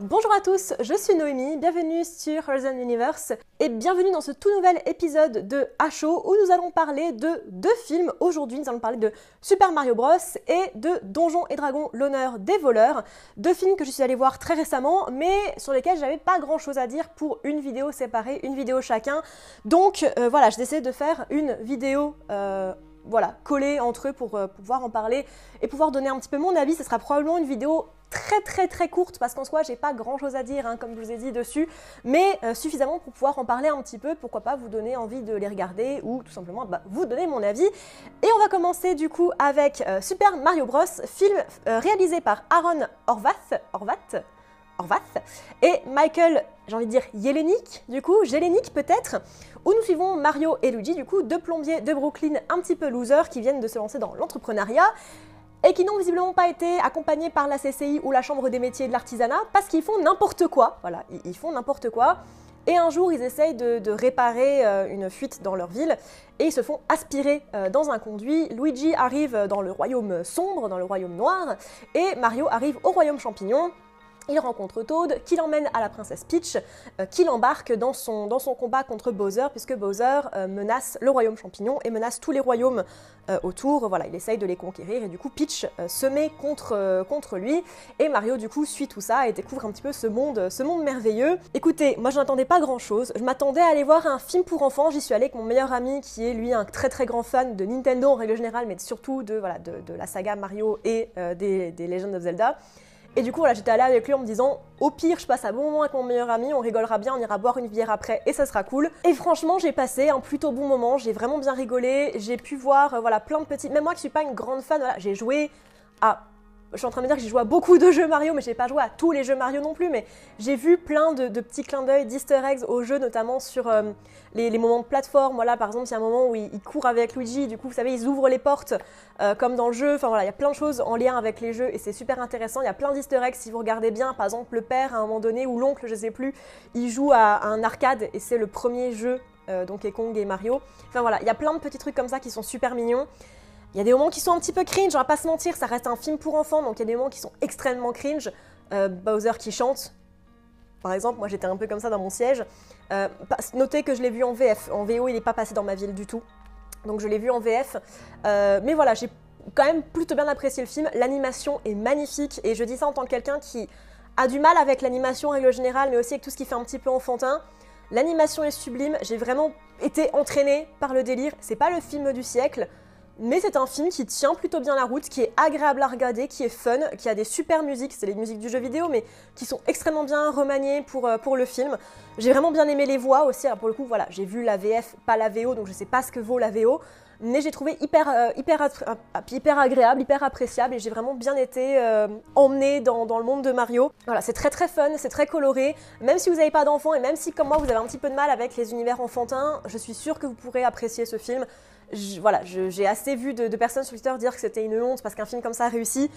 Bonjour à tous, je suis Noémie, bienvenue sur Horizon Universe et bienvenue dans ce tout nouvel épisode de HO où nous allons parler de deux films. Aujourd'hui, nous allons parler de Super Mario Bros et de Donjons et Dragons, l'honneur des voleurs. Deux films que je suis allée voir très récemment mais sur lesquels j'avais pas grand chose à dire pour une vidéo séparée, une vidéo chacun. Donc euh, voilà, j'ai décidé de faire une vidéo euh, voilà, collée entre eux pour, euh, pouvoir en parler et pouvoir donner un petit peu mon avis. Ce sera probablement une vidéo très très très courte parce qu'en soi j'ai pas grand chose à dire hein, comme je vous ai dit dessus. Mais euh, suffisamment pour pouvoir en parler un petit peu. Pourquoi pas vous donner envie de les regarder ou tout simplement bah, vous donner mon avis. Et on va commencer du coup avec euh, Super Mario Bros. Film réalisé par Aaron Horvath Horvath Horvath et Michael j'ai envie de dire Yelenik du coup Jelenik peut-être où nous suivons Mario et Luigi du coup deux plombiers de Brooklyn un petit peu losers qui viennent de se lancer dans l'entrepreneuriat et qui n'ont visiblement pas été accompagnés par la CCI ou la Chambre des métiers et de l'artisanat parce qu'ils font n'importe quoi. Voilà, ils font n'importe quoi. Et un jour, ils essayent de, réparer euh, une fuite dans leur ville et ils se font aspirer euh, dans un conduit. Luigi arrive dans le royaume sombre, dans le royaume noir, et Mario arrive au royaume champignon. Il rencontre Toad, qui l'emmène à la princesse Peach, euh, qui l'embarque dans son, combat contre Bowser, puisque Bowser euh, menace le royaume champignon et menace tous les royaumes euh, autour. Voilà, il essaye de les conquérir et du coup Peach se met contre, lui et Mario du coup suit tout ça et découvre un petit peu ce monde, ce monde merveilleux. Écoutez, moi je n'attendais pas grand chose. Je m'attendais à aller voir un film pour enfants. J'y suis allée avec mon meilleur ami qui est lui un très très grand fan de Nintendo en règle générale, mais surtout de, la saga Mario et des, des Legends of Zelda. Et du coup, voilà, j'étais allée avec lui en me disant, au pire, je passe un bon moment avec mon meilleur ami, on rigolera bien, on ira boire une bière après et ça sera cool. Et franchement, j'ai passé un plutôt bon moment, j'ai vraiment bien rigolé, j'ai pu voir, euh, voilà, plein de petits. Même moi qui suis pas une grande fan, voilà, j'ai joué à je suis en train de me dire que j'ai joué à beaucoup de jeux Mario, mais j'ai pas joué à tous les jeux Mario non plus. Mais j'ai vu plein de, petits clins d'œil, d'easter eggs aux jeux, notamment sur euh, les, moments de plateforme. Voilà, par exemple, il y a un moment où il, court avec Luigi, du coup, vous savez, ils ouvrent les portes euh, comme dans le jeu. Enfin voilà, il y a plein de choses en lien avec les jeux et c'est super intéressant. Il y a plein d'easter eggs si vous regardez bien. Par exemple, le père, à un moment donné, ou l'oncle, je sais plus, il joue à, un arcade et c'est le premier jeu euh, Donkey Kong et Mario. Enfin voilà, il y a plein de petits trucs comme ça qui sont super mignons. Il y a des moments qui sont un petit peu cringe, on va pas se mentir, ça reste un film pour enfants, donc il y a des moments qui sont extrêmement cringe. Euh, Bowser qui chante, par exemple, moi j'étais un peu comme ça dans mon siège. Euh, notez que je l'ai vu en VF, en VO il n'est pas passé dans ma ville du tout, donc je l'ai vu en VF. Euh, mais voilà, j'ai quand même plutôt bien apprécié le film, l'animation est magnifique, et je dis ça en tant que quelqu'un qui a du mal avec l'animation en règle générale, mais aussi avec tout ce qui fait un petit peu enfantin. L'animation est sublime, j'ai vraiment été entraînée par le délire, c'est pas le film du siècle, mais c'est un film qui tient plutôt bien la route, qui est agréable à regarder, qui est fun, qui a des super musiques, c'est les musiques du jeu vidéo, mais qui sont extrêmement bien remaniées pour, euh, pour le film. J'ai vraiment bien aimé les voix aussi, alors pour le coup, voilà, j'ai vu la VF, pas la VO, donc je sais pas ce que vaut la VO, mais j'ai trouvé hyper, euh, hyper, hyper agréable, hyper appréciable, et j'ai vraiment bien été euh, emmenée dans, dans, le monde de Mario. Voilà, c'est très très fun, c'est très coloré, même si vous n'avez pas d'enfants, et même si comme moi vous avez un petit peu de mal avec les univers enfantins, je suis sûre que vous pourrez apprécier ce film voilà, j'ai assez vu de, personnes sur Twitter dire que c'était une honte parce qu'un film comme ça a réussi.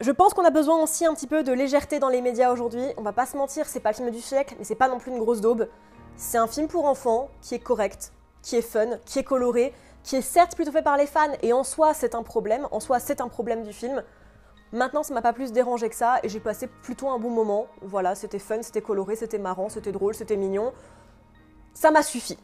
Je pense qu'on a besoin aussi un petit peu de légèreté dans les médias aujourd'hui. On va pas se mentir, c'est pas le film du siècle, mais c'est pas non plus une grosse daube. C'est un film pour enfants qui est correct, qui est fun, qui est coloré, qui est certes plutôt fait par les fans, et en soi c'est un problème, en soi c'est un problème du film. Maintenant, ça m'a pas plus dérangé que ça, et j'ai passé plutôt un bon moment. Voilà, c'était fun, c'était coloré, c'était marrant, c'était drôle, c'était mignon. Ça m'a suffi.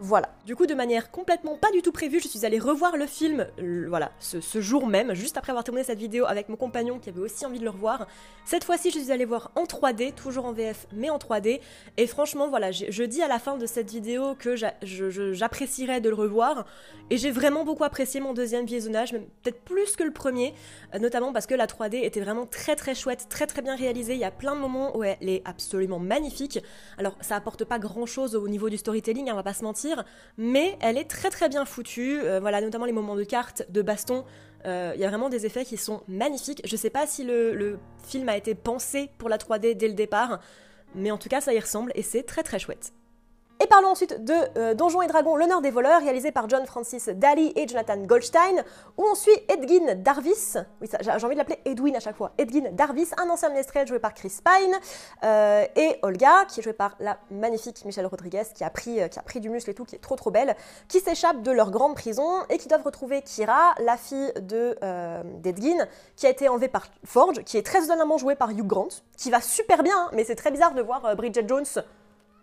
Voilà. Du coup, de manière complètement pas du tout prévue, je suis allée revoir le film, voilà, ce, jour même, juste après avoir terminé cette vidéo avec mon compagnon qui avait aussi envie de le revoir. Cette fois-ci, je suis allée voir en 3D, toujours en VF, mais en 3D. Et franchement, voilà, je dis à la fin de cette vidéo que j'apprécierais de le revoir. Et j'ai vraiment beaucoup apprécié mon deuxième visionnage, peut-être plus que le premier, euh, notamment parce que la 3D était vraiment très très chouette, très très bien réalisée. Il y a plein de moments où elle est absolument magnifique. Alors, ça apporte pas grand-chose au niveau du storytelling, hein, on va pas se mentir mais elle est très très bien foutue. Euh, voilà, notamment les moments de cartes, de baston. Euh, il y a vraiment des effets qui sont magnifiques. Je sais pas si le, film a été pensé pour la 3D dès le départ, mais en tout cas ça y ressemble et c'est très très chouette. Et parlons ensuite de euh, Donjons et Dragons, l'honneur des voleurs, réalisé par John Francis Daly et Jonathan Goldstein, où on suit Edgin Darvis, oui j'ai envie de l'appeler Edwin à chaque fois, Edgin Darvis, un ancien ménestrel joué par Chris Pine, euh, et Olga, qui est jouée par la magnifique Michelle Rodriguez, qui a pris, euh, qui a pris du muscle et tout, qui est trop trop belle, qui s'échappe de leur grande prison et qui doivent retrouver Kira, la fille de d'Edgin, qui a été enlevée par Forge, qui est très étonnamment jouée par Hugh Grant, qui va super bien, hein, mais c'est très bizarre de voir Bridget Jones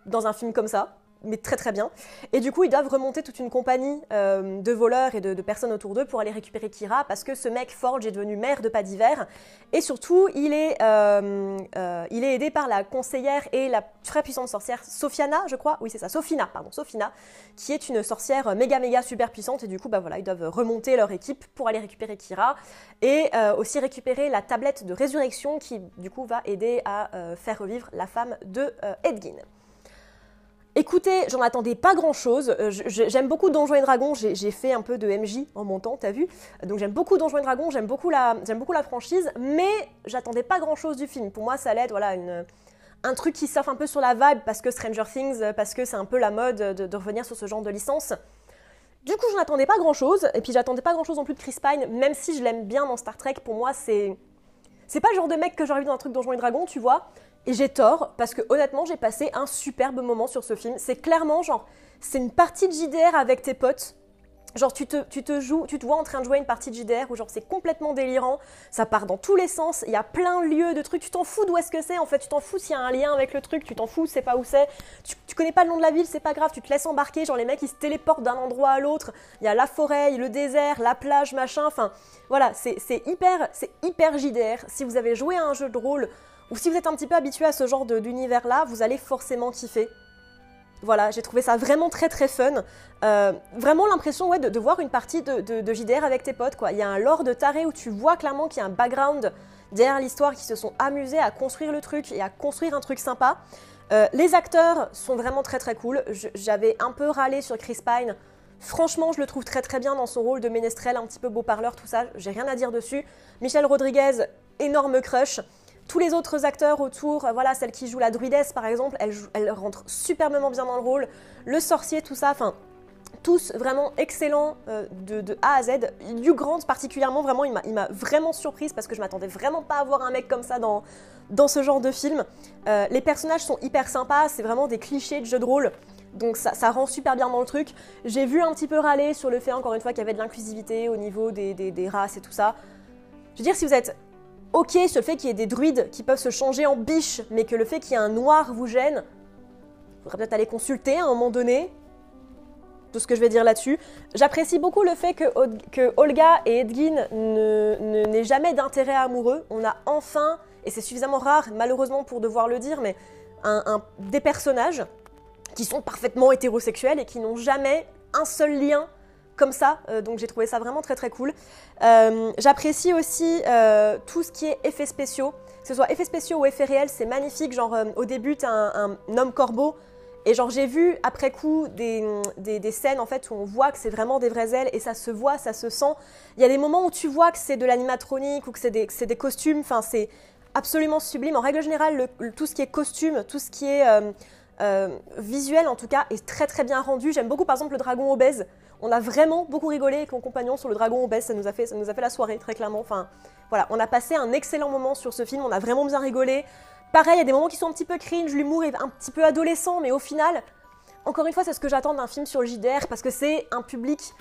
dans un film comme ça mais très très bien. Et du coup, ils doivent remonter toute une compagnie euh, de voleurs et de, personnes autour d'eux pour aller récupérer Kira parce que ce mec Forge est devenu maire de Pas d'hiver. Et surtout, il est, euh, euh, il est aidé par la conseillère et la très puissante sorcière Sophiana, je crois. Oui, c'est ça, Sophina, pardon, Sophina, qui est une sorcière méga méga super puissante. Et du coup, bah voilà, ils doivent remonter leur équipe pour aller récupérer Kira et aussi récupérer la tablette de résurrection qui du coup va aider à faire revivre la femme de Edgin. Écoutez, j'en attendais pas grand chose. Euh, j'aime beaucoup Donjons et Dragons. J'ai fait un peu de MJ en montant, t'as vu Donc j'aime beaucoup Donjons et Dragons, j'aime beaucoup, la, franchise, mais j'attendais pas grand chose du film. Pour moi, ça allait être voilà, un truc qui surfe un peu sur la vibe parce que Stranger Things, parce que c'est un peu la mode de, revenir sur ce genre de licence. Du coup, je n'attendais pas grand chose, et puis j'attendais pas grand chose non plus de Chris Pine, même si je l'aime bien dans Star Trek. Pour moi, c'est. C'est pas le genre de mec que j'aurais vu dans un truc Donjons et Dragons, tu vois. Et j'ai tort, parce que honnêtement, j'ai passé un superbe moment sur ce film. C'est clairement genre, c'est une partie de JDR avec tes potes. Genre, tu te, tu te joues, tu te vois en train de jouer une partie de JDR où genre c'est complètement délirant, ça part dans tous les sens, il y a plein de lieux de trucs, tu t'en fous d'où est-ce que c'est en fait, tu t'en fous s'il y a un lien avec le truc, tu t'en fous, c'est pas où c'est, tu, connais pas le nom de la ville, c'est pas grave, tu te laisses embarquer, genre les mecs ils se téléportent d'un endroit à l'autre, il y a la forêt, le désert, la plage, machin, enfin voilà, c'est hyper, c'est hyper JDR. Si vous avez joué à un jeu de rôle ou si vous êtes un petit peu habitué à ce genre d'univers-là, vous allez forcément kiffer. Voilà, j'ai trouvé ça vraiment très très fun. Euh, vraiment l'impression ouais, de, voir une partie de, JDR avec tes potes. Quoi. Il y a un lore de taré où tu vois clairement qu'il y a un background derrière l'histoire qui se sont amusés à construire le truc et à construire un truc sympa. Euh, les acteurs sont vraiment très très cool. J'avais un peu râlé sur Chris Pine. Franchement, je le trouve très très bien dans son rôle de ménestrel, un petit peu beau parleur, tout ça. J'ai rien à dire dessus. Michel Rodriguez, énorme crush. Tous les autres acteurs autour, euh, voilà, celle qui joue la druidesse par exemple, elle, rentre superbement bien dans le rôle. Le sorcier, tout ça, enfin, tous vraiment excellents euh, de, A à Z. Hugh Grant particulièrement, vraiment, il m'a vraiment surprise parce que je m'attendais vraiment pas à voir un mec comme ça dans, dans ce genre de film. Euh, les personnages sont hyper sympas, c'est vraiment des clichés de jeu de rôle. Donc ça, rend super bien dans le truc. J'ai vu un petit peu râler sur le fait, encore une fois, qu'il y avait de l'inclusivité au niveau des races et tout ça. Je veux dire, si vous êtes ok sur le fait qu'il y ait des druides qui peuvent se changer en biche, mais que le fait qu'il y ait un noir vous gêne, il faudrait peut-être aller consulter à un moment donné. Tout ce que je vais dire là-dessus. J'apprécie beaucoup le fait que, Olga et Edgin n'aient jamais d'intérêt amoureux. On a enfin, et c'est suffisamment rare malheureusement pour devoir le dire, mais des personnages qui sont parfaitement hétérosexuels et qui n'ont jamais un seul lien comme ça, euh, donc j'ai trouvé ça vraiment très très cool. Euh, j'apprécie aussi euh, tout ce qui est effets spéciaux, que ce soit effets spéciaux ou effets réels, c'est magnifique. Genre au début, t'as un, un, homme corbeau, et genre j'ai vu après coup des, des, scènes en fait où on voit que c'est vraiment des vraies ailes, et ça se voit, ça se sent. Il y a des moments où tu vois que c'est de l'animatronique ou que c'est des, des, costumes, enfin c'est absolument sublime. En règle générale, tout ce qui est costume, tout ce qui est... visuel en tout cas est très très bien rendu. J'aime beaucoup par exemple le dragon obèse on a vraiment beaucoup rigolé avec mon compagnon sur le dragon obèse, ça nous a fait, ça nous a fait la soirée très clairement. Enfin, voilà, on a passé un excellent moment sur ce film, on a vraiment bien rigolé. Pareil, il y a des moments qui sont un petit peu cringe, l'humour est un petit peu adolescent, mais au final, encore une fois, c'est ce que j'attends d'un film sur le JDR parce que c'est un public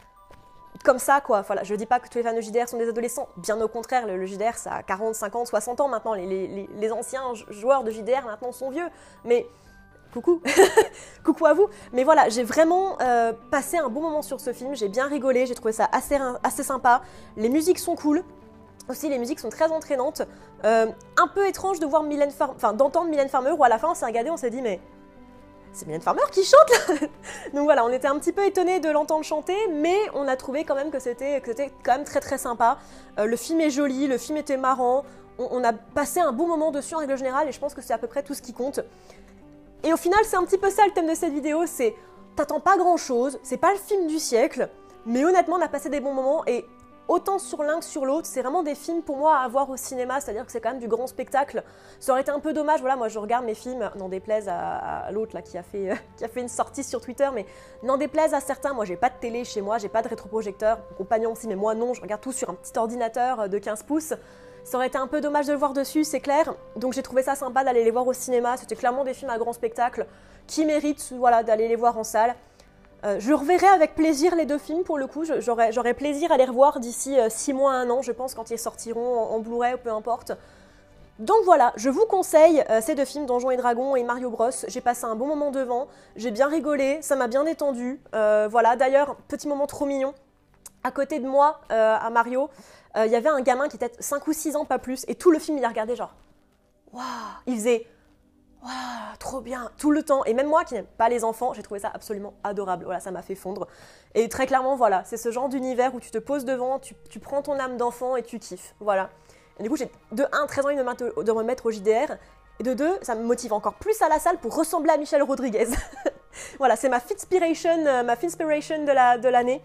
comme ça, quoi. Voilà, je dis pas que tous les fans de JDR sont des adolescents, bien au contraire, le, JDR, ça a 40, 50, 60 ans maintenant. Les, les anciens joueurs de JDR maintenant sont vieux, mais coucou, coucou à vous. Mais voilà, j'ai vraiment euh, passé un bon moment sur ce film, j'ai bien rigolé, j'ai trouvé ça assez, sympa. Les musiques sont cool. Aussi, les musiques sont très entraînantes. Euh, un peu étrange de voir Mylène Farmer, enfin d'entendre Mylène Farmer, où à la fin on s'est regardé, on s'est dit mais c'est Mylène Farmer qui chante là Donc voilà, on était un petit peu étonné de l'entendre chanter, mais on a trouvé quand même que c'était quand même très très sympa. Euh, le film est joli, le film était marrant, on, a passé un bon moment dessus en règle générale, et je pense que c'est à peu près tout ce qui compte. Et au final, c'est un petit peu ça le thème de cette vidéo, c'est t'attends pas grand chose, c'est pas le film du siècle, mais honnêtement, on a passé des bons moments et autant sur l'un que sur l'autre. C'est vraiment des films pour moi à voir au cinéma, c'est-à-dire que c'est quand même du grand spectacle. Ça aurait été un peu dommage, voilà, moi je regarde mes films, n'en déplaise à, l'autre là qui a, fait, qui a fait une sortie sur Twitter, mais n'en déplaise à certains, moi j'ai pas de télé chez moi, j'ai pas de rétroprojecteur, mon compagnon aussi, mais moi non, je regarde tout sur un petit ordinateur de 15 pouces. Ça aurait été un peu dommage de le voir dessus, c'est clair. Donc j'ai trouvé ça sympa d'aller les voir au cinéma. C'était clairement des films à grand spectacle qui méritent voilà, d'aller les voir en salle. Euh, je reverrai avec plaisir les deux films pour le coup. J'aurais plaisir à les revoir d'ici 6 euh, mois, 1 an, je pense, quand ils sortiront en, Blu-ray ou peu importe. Donc voilà, je vous conseille euh, ces deux films, Donjons et Dragons et Mario Bros. J'ai passé un bon moment devant, j'ai bien rigolé, ça m'a bien détendu. voilà, d'ailleurs, petit moment trop mignon. À côté de moi, à Mario, il y avait un gamin qui était 5 ou 6 ans, pas plus, et tout le film, il a regardé genre. Waouh Il faisait Waouh, trop bien, tout le temps. Et même moi qui n'aime pas les enfants, j'ai trouvé ça absolument adorable. Voilà, ça m'a fait fondre. Et très clairement, voilà, c'est ce genre d'univers où tu te poses devant, tu, prends ton âme d'enfant et tu kiffes. Voilà. Et du coup, j'ai de 1 très envie de de me mettre au JDR. Et de 2, ça me motive encore plus à la salle pour ressembler à Michel Rodriguez. voilà, c'est ma Fitspiration, euh, ma Finspiration de l'année.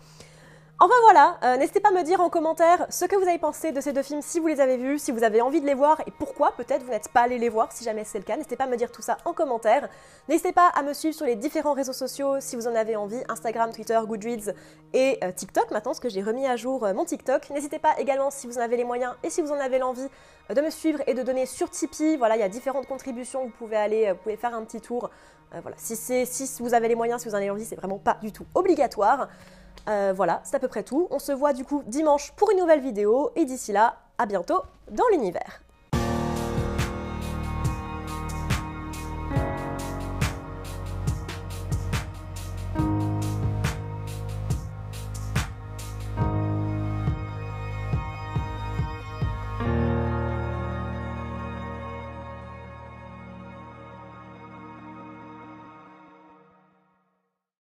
Enfin voilà, euh, n'hésitez pas à me dire en commentaire ce que vous avez pensé de ces deux films si vous les avez vus, si vous avez envie de les voir et pourquoi peut-être vous n'êtes pas allé les voir si jamais c'est le cas. N'hésitez pas à me dire tout ça en commentaire. N'hésitez pas à me suivre sur les différents réseaux sociaux si vous en avez envie, Instagram, Twitter, Goodreads et euh, TikTok maintenant parce que j'ai remis à jour euh, mon TikTok. N'hésitez pas également si vous en avez les moyens et si vous en avez l'envie de me suivre et de donner sur Tipeee. Voilà, il y a différentes contributions, vous pouvez aller, vous pouvez faire un petit tour. voilà, si, si vous avez les moyens, si vous en avez envie, c'est vraiment pas du tout obligatoire. Euh, voilà, c'est à peu près tout. On se voit du coup dimanche pour une nouvelle vidéo et d'ici là, à bientôt dans l'univers.